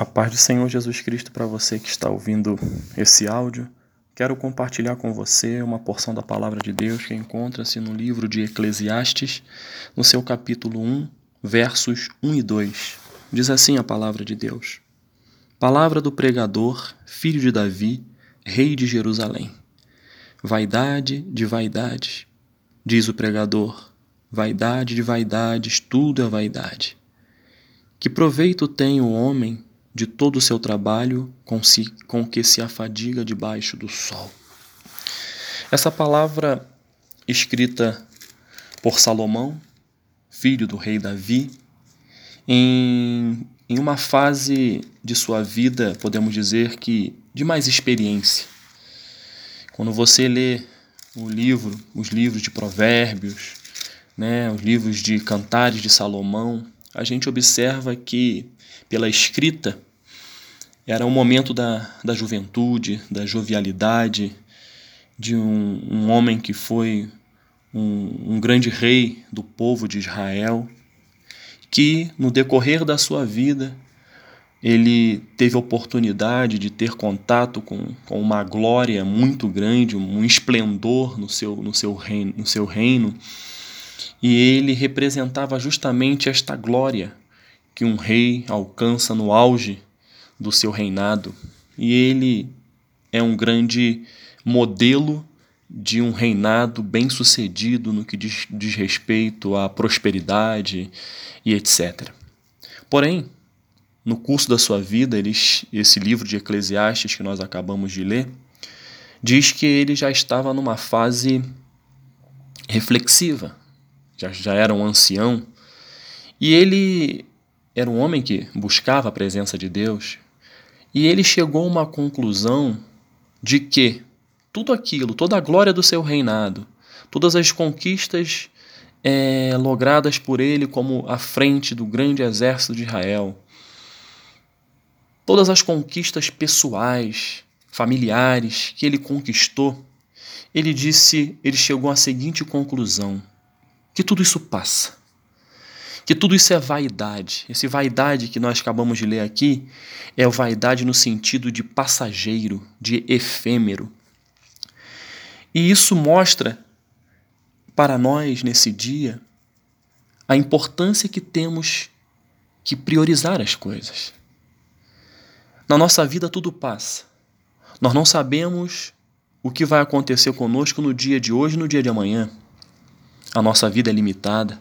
A paz do Senhor Jesus Cristo para você que está ouvindo esse áudio. Quero compartilhar com você uma porção da palavra de Deus que encontra-se no livro de Eclesiastes, no seu capítulo 1, versos 1 e 2. Diz assim a palavra de Deus: Palavra do pregador, filho de Davi, rei de Jerusalém. Vaidade de vaidades, diz o pregador, vaidade de vaidades, tudo é vaidade. Que proveito tem o homem de todo o seu trabalho com, si, com que se afadiga debaixo do sol. Essa palavra escrita por Salomão, filho do rei Davi, em, em uma fase de sua vida, podemos dizer que de mais experiência. Quando você lê o livro, os livros de provérbios, né, os livros de cantares de Salomão, a gente observa que pela escrita, era um momento da, da juventude, da jovialidade, de um, um homem que foi um, um grande rei do povo de Israel, que no decorrer da sua vida ele teve oportunidade de ter contato com, com uma glória muito grande, um esplendor no seu, no, seu reino, no seu reino, e ele representava justamente esta glória que um rei alcança no auge do seu reinado. E ele é um grande modelo de um reinado bem-sucedido no que diz, diz, respeito à prosperidade e etc. Porém, no curso da sua vida, esse livro de Eclesiastes que nós acabamos de ler, diz que ele já estava numa fase reflexiva, já, já era um ancião, e ele era um homem que buscava a presença de Deus e ele chegou a uma conclusão de que tudo aquilo, toda a glória do seu reinado, todas as conquistas é, logradas por ele como à frente do grande exército de Israel, todas as conquistas pessoais, familiares que ele conquistou, ele disse, ele chegou à seguinte conclusão: que tudo isso passa que tudo isso é vaidade. Esse vaidade que nós acabamos de ler aqui é vaidade no sentido de passageiro, de efêmero. E isso mostra para nós nesse dia a importância que temos que priorizar as coisas. Na nossa vida tudo passa. Nós não sabemos o que vai acontecer conosco no dia de hoje no dia de amanhã. A nossa vida é limitada.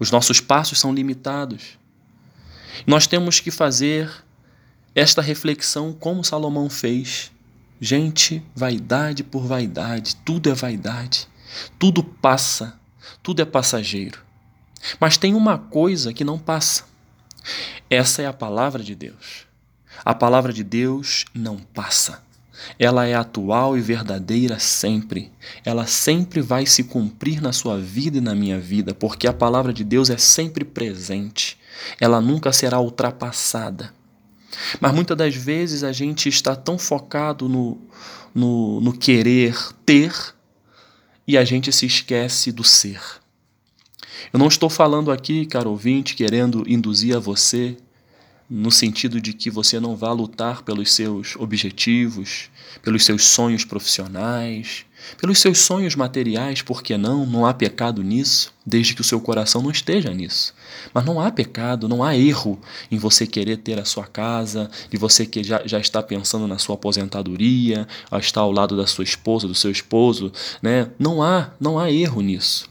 Os nossos passos são limitados. Nós temos que fazer esta reflexão como Salomão fez. Gente, vaidade por vaidade, tudo é vaidade, tudo passa, tudo é passageiro. Mas tem uma coisa que não passa. Essa é a palavra de Deus. A palavra de Deus não passa. Ela é atual e verdadeira sempre. Ela sempre vai se cumprir na sua vida e na minha vida, porque a palavra de Deus é sempre presente. Ela nunca será ultrapassada. Mas muitas das vezes a gente está tão focado no, no, no querer ter e a gente se esquece do ser. Eu não estou falando aqui, caro ouvinte, querendo induzir a você no sentido de que você não vá lutar pelos seus objetivos, pelos seus sonhos profissionais, pelos seus sonhos materiais, porque não? Não há pecado nisso, desde que o seu coração não esteja nisso. Mas não há pecado, não há erro em você querer ter a sua casa, de você que já, já está pensando na sua aposentadoria, a estar ao lado da sua esposa, do seu esposo, né? Não há, não há erro nisso.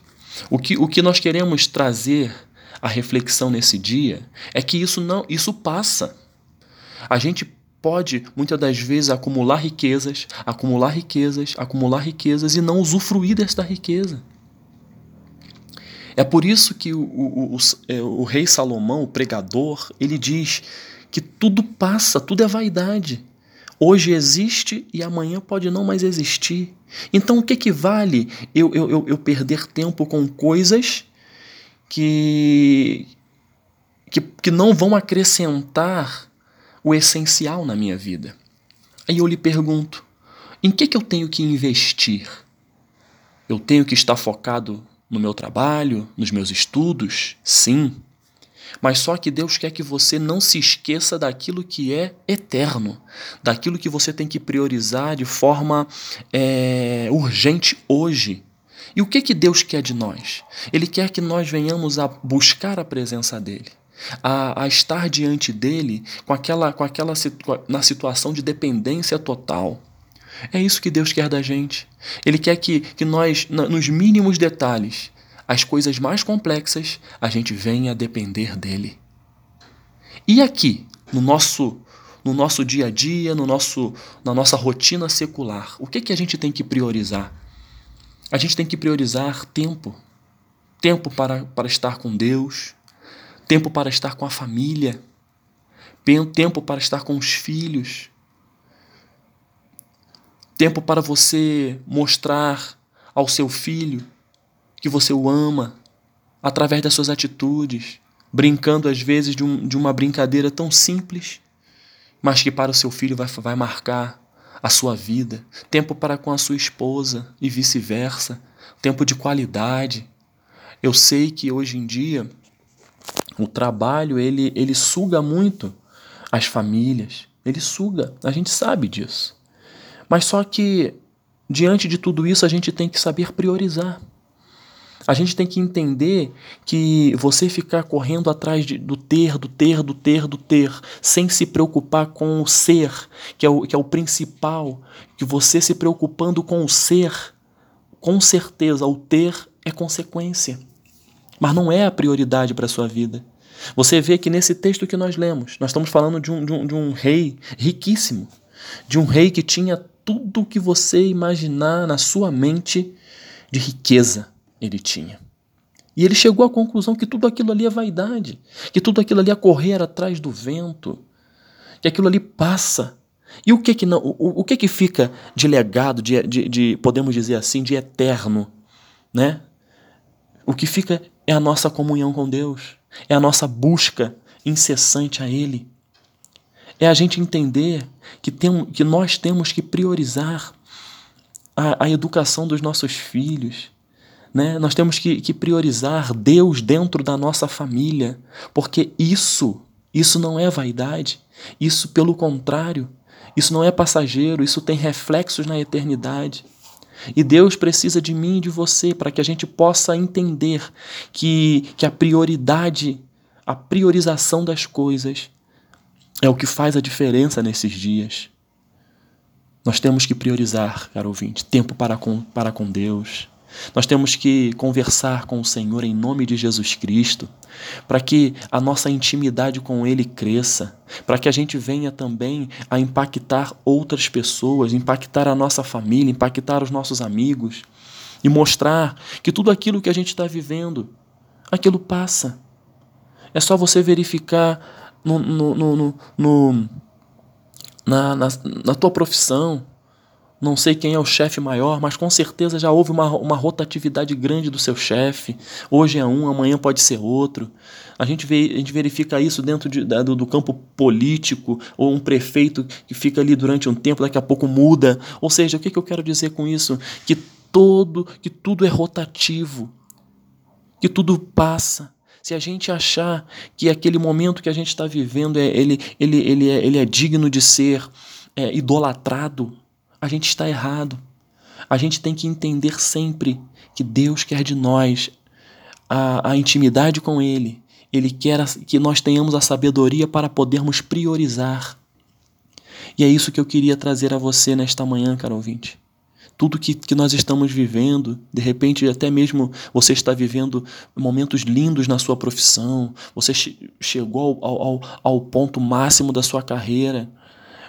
O que, o que nós queremos trazer a reflexão nesse dia é que isso não, isso passa. A gente pode muitas das vezes acumular riquezas, acumular riquezas, acumular riquezas e não usufruir desta riqueza. É por isso que o, o, o, é, o, rei Salomão, o pregador, ele diz que tudo passa, tudo é vaidade. Hoje existe e amanhã pode não mais existir. Então o que, que vale eu, eu, eu perder tempo com coisas que, que, que não vão acrescentar o essencial na minha vida. Aí eu lhe pergunto: em que, que eu tenho que investir? Eu tenho que estar focado no meu trabalho, nos meus estudos? Sim. Mas só que Deus quer que você não se esqueça daquilo que é eterno, daquilo que você tem que priorizar de forma é, urgente hoje. E o que, que Deus quer de nós? Ele quer que nós venhamos a buscar a presença dele. A, a, estar diante dele com aquela, com aquela na situação de dependência total. É isso que Deus quer da gente. Ele quer que, que nós, nos mínimos detalhes, as coisas mais complexas, a gente venha a depender dele. E aqui, no nosso no nosso dia a dia, no nosso, na nossa rotina secular, o que, que a gente tem que priorizar? A gente tem que priorizar tempo. Tempo para, para estar com Deus, tempo para estar com a família, tempo para estar com os filhos, tempo para você mostrar ao seu filho que você o ama através das suas atitudes, brincando às vezes de, um, de uma brincadeira tão simples, mas que para o seu filho vai, vai marcar a sua vida. Tempo para com a sua esposa e vice-versa. Tempo de qualidade. Eu sei que hoje em dia o trabalho ele, ele suga muito as famílias. Ele suga, a gente sabe disso. Mas só que diante de tudo isso a gente tem que saber priorizar. A gente tem que entender que você ficar correndo atrás de, do ter, do ter, do ter, do ter, sem se preocupar com o ser, que é o, que é o principal, que você se preocupando com o ser, com certeza o ter é consequência, mas não é a prioridade para a sua vida. Você vê que nesse texto que nós lemos, nós estamos falando de um, de um, de um rei riquíssimo, de um rei que tinha tudo o que você imaginar na sua mente de riqueza ele tinha. E ele chegou à conclusão que tudo aquilo ali é vaidade, que tudo aquilo ali é correr atrás do vento, que aquilo ali passa. E o que que não, o, o que que fica de legado, de, de, de, podemos dizer assim, de eterno, né? O que fica é a nossa comunhão com Deus, é a nossa busca incessante a Ele. É a gente entender que, tem, que nós temos que priorizar a, a educação dos nossos filhos, né? Nós temos que, que priorizar Deus dentro da nossa família, porque isso, isso não é vaidade, isso, pelo contrário, isso não é passageiro, isso tem reflexos na eternidade. E Deus precisa de mim e de você para que a gente possa entender que, que a prioridade, a priorização das coisas é o que faz a diferença nesses dias. Nós temos que priorizar, caro ouvinte, tempo para com, para com Deus, nós temos que conversar com o Senhor em nome de Jesus Cristo, para que a nossa intimidade com Ele cresça, para que a gente venha também a impactar outras pessoas, impactar a nossa família, impactar os nossos amigos e mostrar que tudo aquilo que a gente está vivendo, aquilo passa. É só você verificar no, no, no, no na, na, na tua profissão, não sei quem é o chefe maior, mas com certeza já houve uma, uma rotatividade grande do seu chefe. Hoje é um, amanhã pode ser outro. A gente, vê, a gente verifica isso dentro de, do, do campo político, ou um prefeito que fica ali durante um tempo, daqui a pouco muda. Ou seja, o que, que eu quero dizer com isso? Que todo, que tudo é rotativo, que tudo passa. Se a gente achar que aquele momento que a gente está vivendo é, ele, ele, ele, é, ele é digno de ser é, idolatrado, a gente está errado. A gente tem que entender sempre que Deus quer de nós a, a intimidade com Ele. Ele quer que nós tenhamos a sabedoria para podermos priorizar. E é isso que eu queria trazer a você nesta manhã, caro ouvinte. Tudo que, que nós estamos vivendo, de repente, até mesmo você está vivendo momentos lindos na sua profissão, você che chegou ao, ao, ao ponto máximo da sua carreira,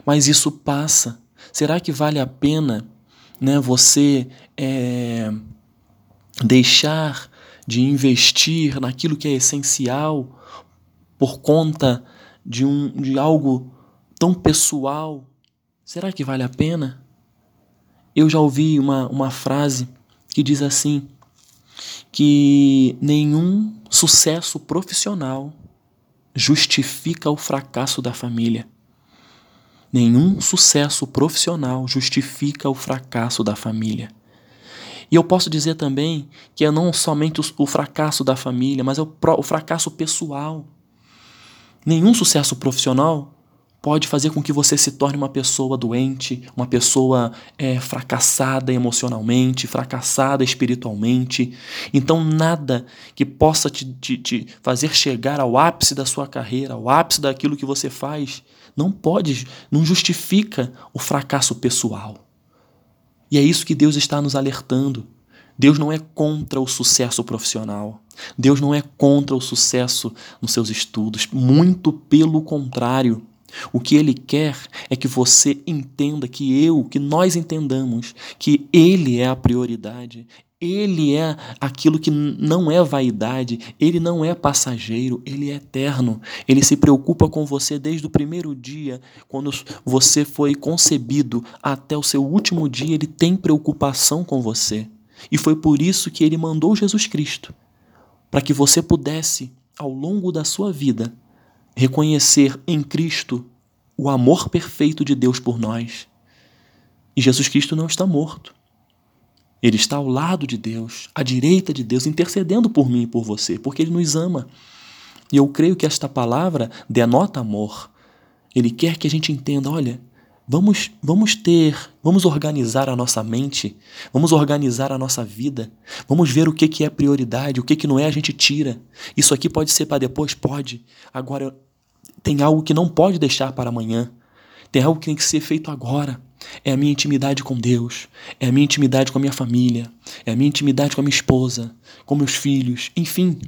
mas isso passa. Será que vale a pena né, você é, deixar de investir naquilo que é essencial por conta de, um, de algo tão pessoal? Será que vale a pena? Eu já ouvi uma, uma frase que diz assim: que nenhum sucesso profissional justifica o fracasso da família. Nenhum sucesso profissional justifica o fracasso da família. E eu posso dizer também que é não somente o fracasso da família, mas é o fracasso pessoal. Nenhum sucesso profissional pode fazer com que você se torne uma pessoa doente, uma pessoa é, fracassada emocionalmente, fracassada espiritualmente. Então, nada que possa te, te, te, fazer chegar ao ápice da sua carreira, ao ápice daquilo que você faz, não pode, não justifica o fracasso pessoal. E é isso que Deus está nos alertando. Deus não é contra o sucesso profissional. Deus não é contra o sucesso nos seus estudos. Muito pelo contrário. O que ele quer é que você entenda, que eu, que nós entendamos que ele é a prioridade, ele é aquilo que não é vaidade, ele não é passageiro, ele é eterno. Ele se preocupa com você desde o primeiro dia, quando você foi concebido, até o seu último dia, ele tem preocupação com você. E foi por isso que ele mandou Jesus Cristo, para que você pudesse, ao longo da sua vida, reconhecer em Cristo o amor perfeito de Deus por nós. E Jesus Cristo não está morto. Ele está ao lado de Deus, à direita de Deus, intercedendo por mim e por você, porque Ele nos ama. E eu creio que esta palavra denota amor. Ele quer que a gente entenda: olha, vamos, vamos ter, vamos organizar a nossa mente, vamos organizar a nossa vida, vamos ver o que, que é prioridade, o que, que não é, a gente tira. Isso aqui pode ser para depois? Pode. Agora, tem algo que não pode deixar para amanhã. Tem algo que tem que ser feito agora. É a minha intimidade com Deus, é a minha intimidade com a minha família, é a minha intimidade com a minha esposa, com meus filhos, enfim,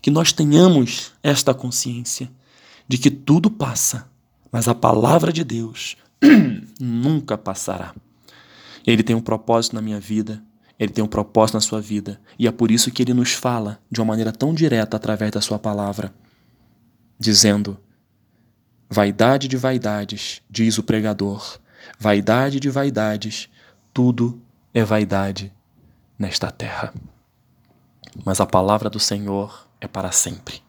que nós tenhamos esta consciência de que tudo passa, mas a palavra de Deus nunca passará. Ele tem um propósito na minha vida, ele tem um propósito na sua vida, e é por isso que ele nos fala de uma maneira tão direta através da sua palavra, dizendo: Vaidade de vaidades, diz o pregador, vaidade de vaidades, tudo é vaidade nesta terra. Mas a palavra do Senhor é para sempre.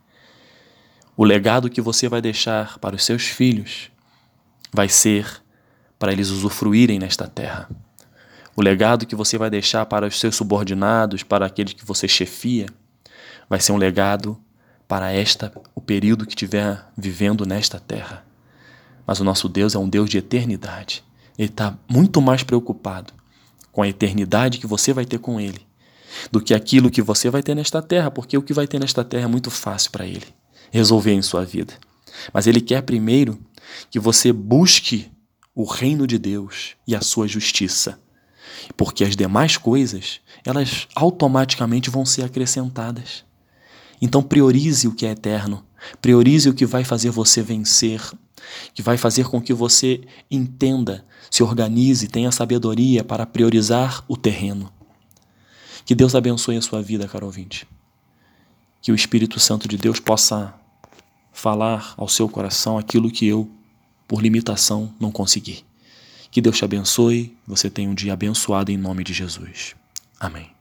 O legado que você vai deixar para os seus filhos vai ser para eles usufruírem nesta terra. O legado que você vai deixar para os seus subordinados, para aqueles que você chefia, vai ser um legado para esta o período que estiver vivendo nesta terra. Mas o nosso Deus é um Deus de eternidade. Ele está muito mais preocupado com a eternidade que você vai ter com Ele do que aquilo que você vai ter nesta terra, porque o que vai ter nesta terra é muito fácil para Ele resolver em sua vida. Mas Ele quer primeiro que você busque o reino de Deus e a sua justiça, porque as demais coisas elas automaticamente vão ser acrescentadas. Então priorize o que é eterno, priorize o que vai fazer você vencer, que vai fazer com que você entenda, se organize, tenha sabedoria para priorizar o terreno. Que Deus abençoe a sua vida, caro ouvinte. Que o Espírito Santo de Deus possa falar ao seu coração aquilo que eu, por limitação, não consegui. Que Deus te abençoe, você tenha um dia abençoado em nome de Jesus. Amém.